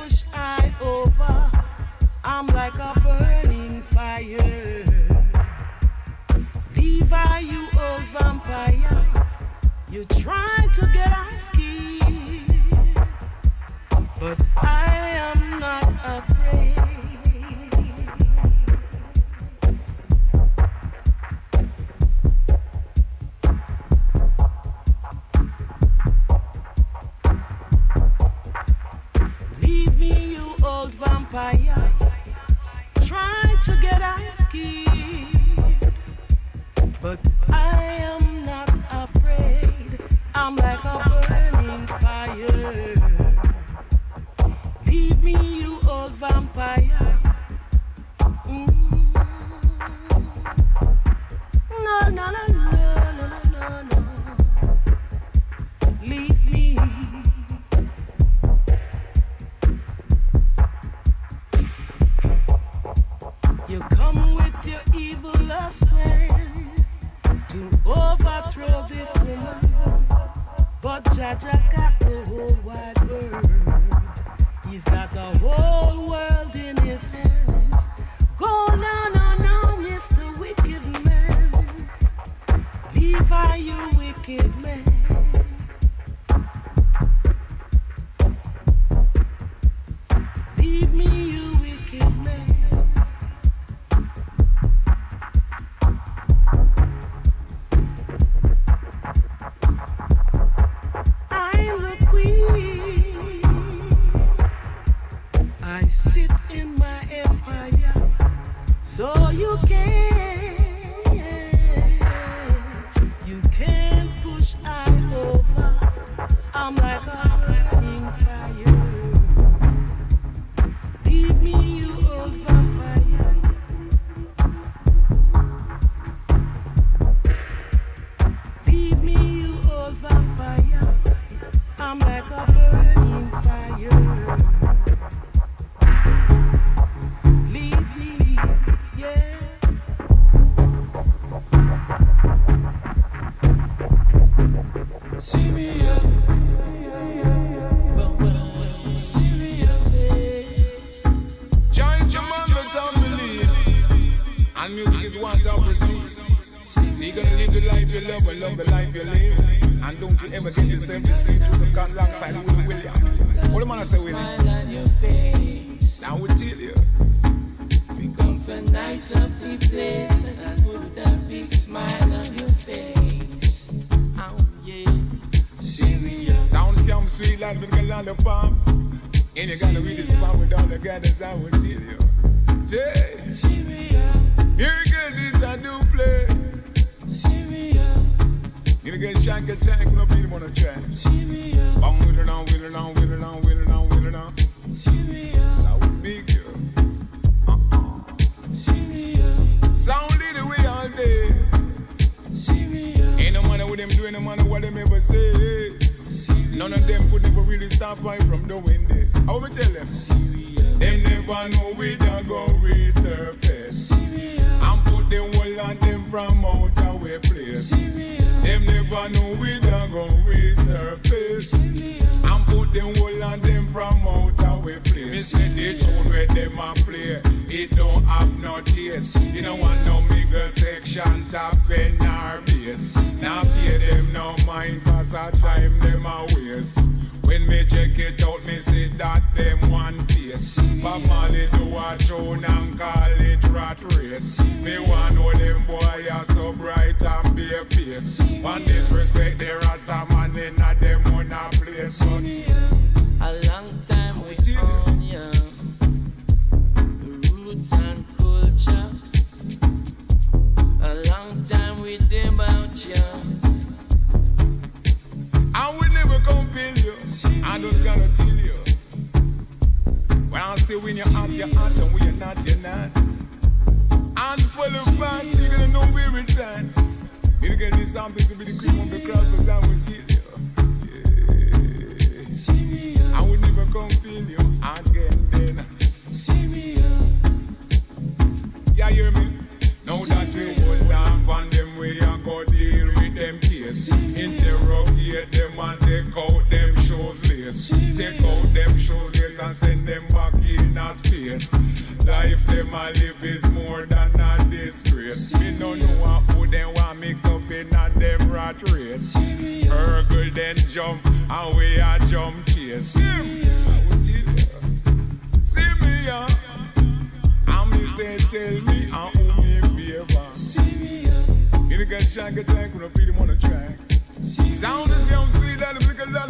push I over, I'm like a burning fire. You vampire, You trying to get skin, but I so you can never know we done go resurface. And put the whole them from out place. Me the tune where them a play, it don't have no taste. You don't want no section, top and. Now them time them a waste. When me check it out, me see that them one piece. But Marley do a tune and call it rat race. Me want know them boy are so bright face. One disrespect the Rasta man in a them one a place. But A long time we own ya. Roots and culture. A long time we about ya. I will never compel you. I don't gotta tell you. When I say when you're out, you're out, and when you're not, you're not. And for the fact, you're gonna know where it's at. You're gonna need to be the cream of the crop, cause I will tell you. Yeah. I will never you again, then. Yeah, you hear me? Now that we hold on on them, we are go deal with them case. Interrogate them and take out them shoes lace. Take out them shoes lace and send them back in a space. Life them a live is more than a disgrace. Me no know who them want mix up in a them rat race. Hurgle then jump and we a jump chase. See me, yeah. And me say, tell me, and who me favor. Me the get shank attack when I beat him on the track. Sound is young, sweet, and the a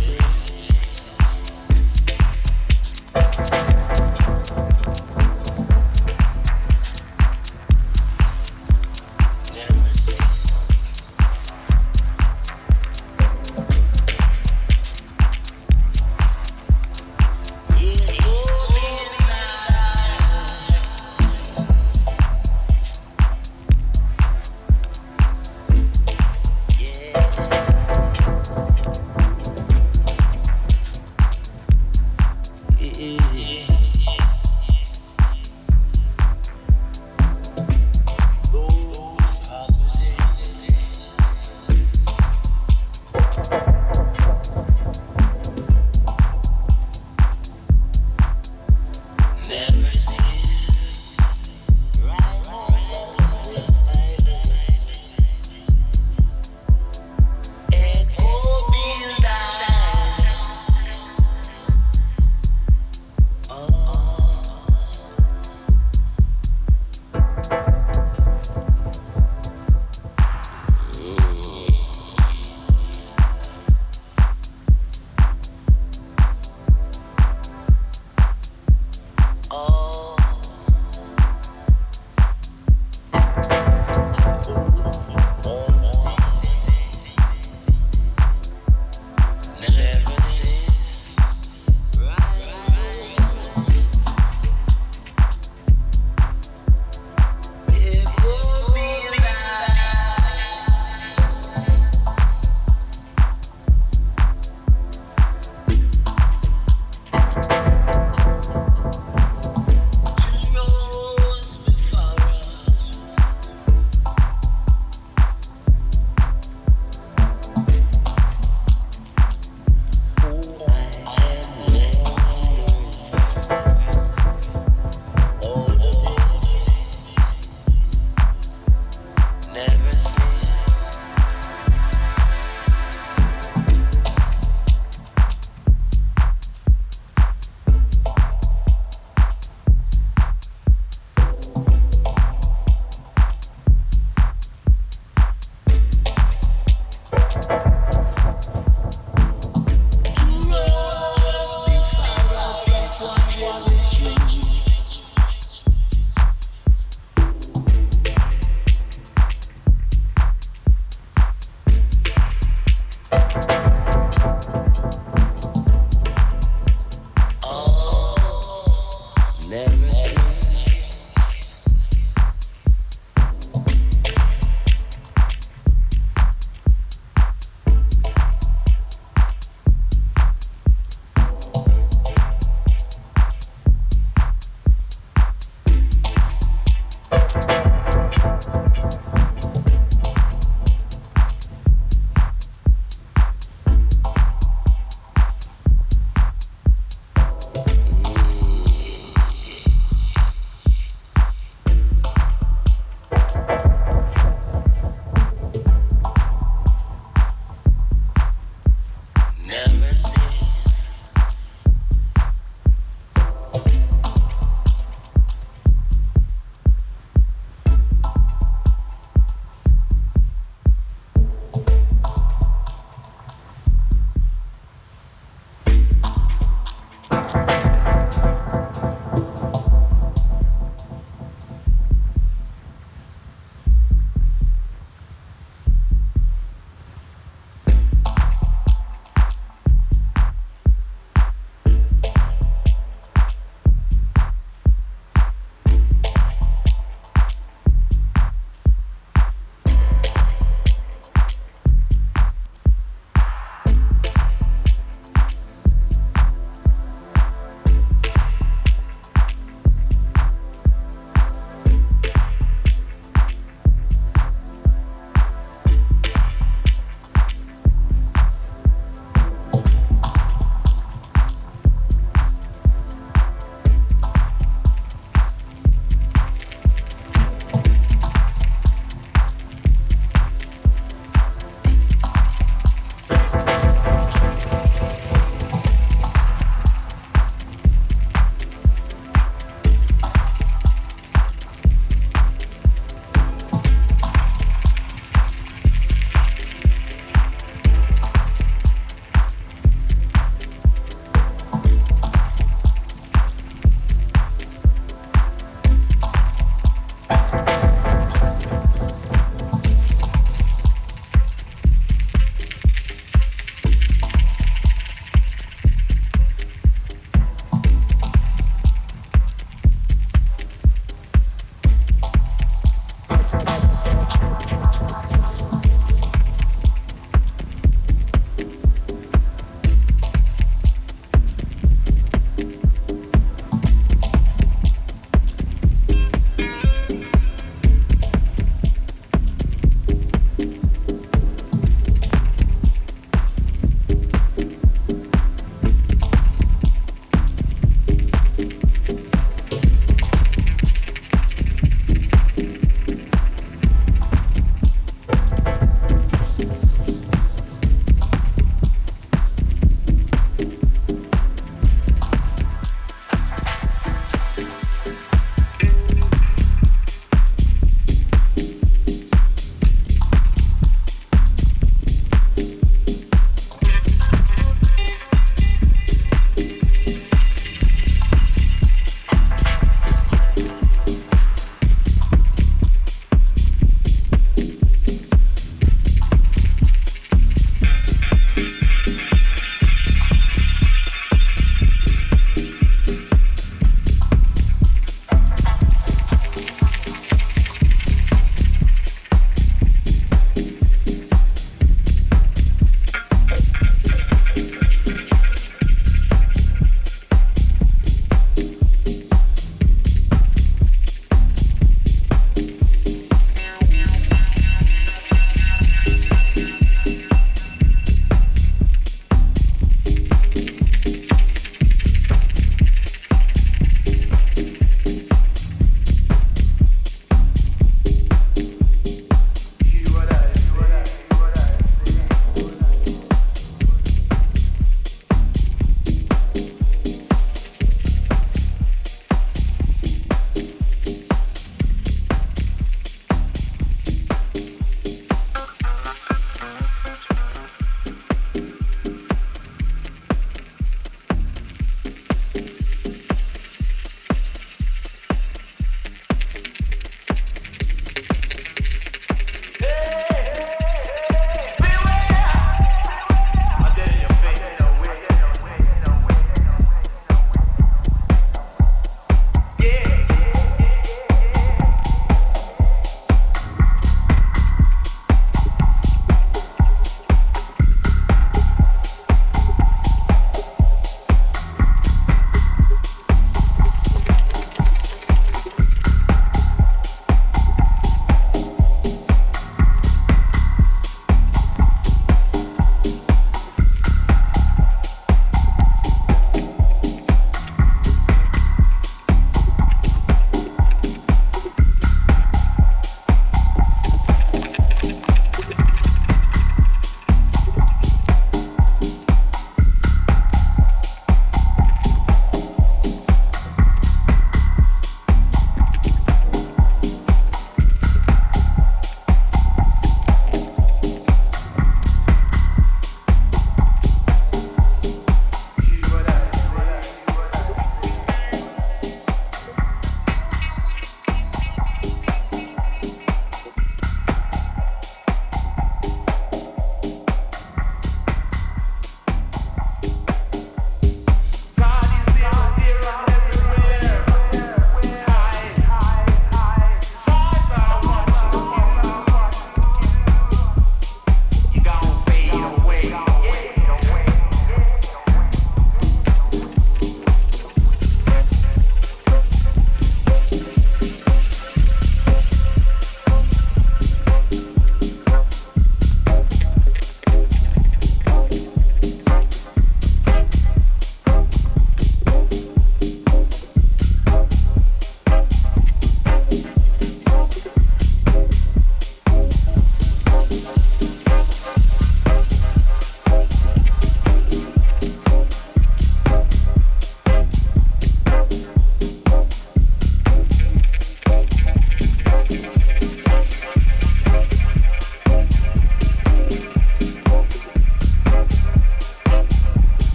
to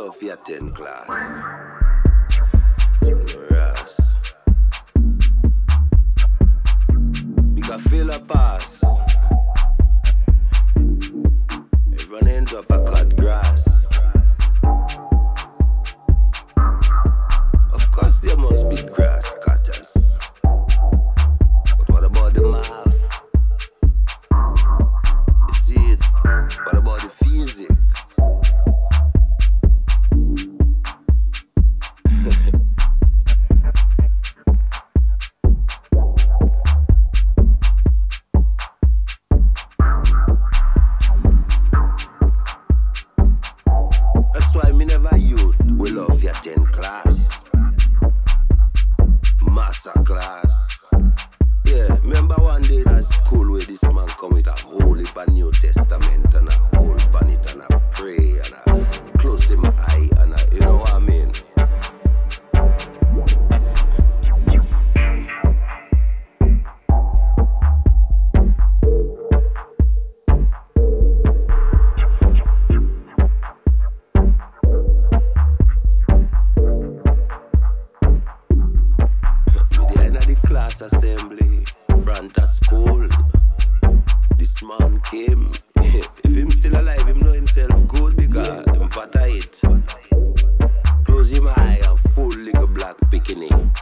of your 10 class. him high a full little black bikini.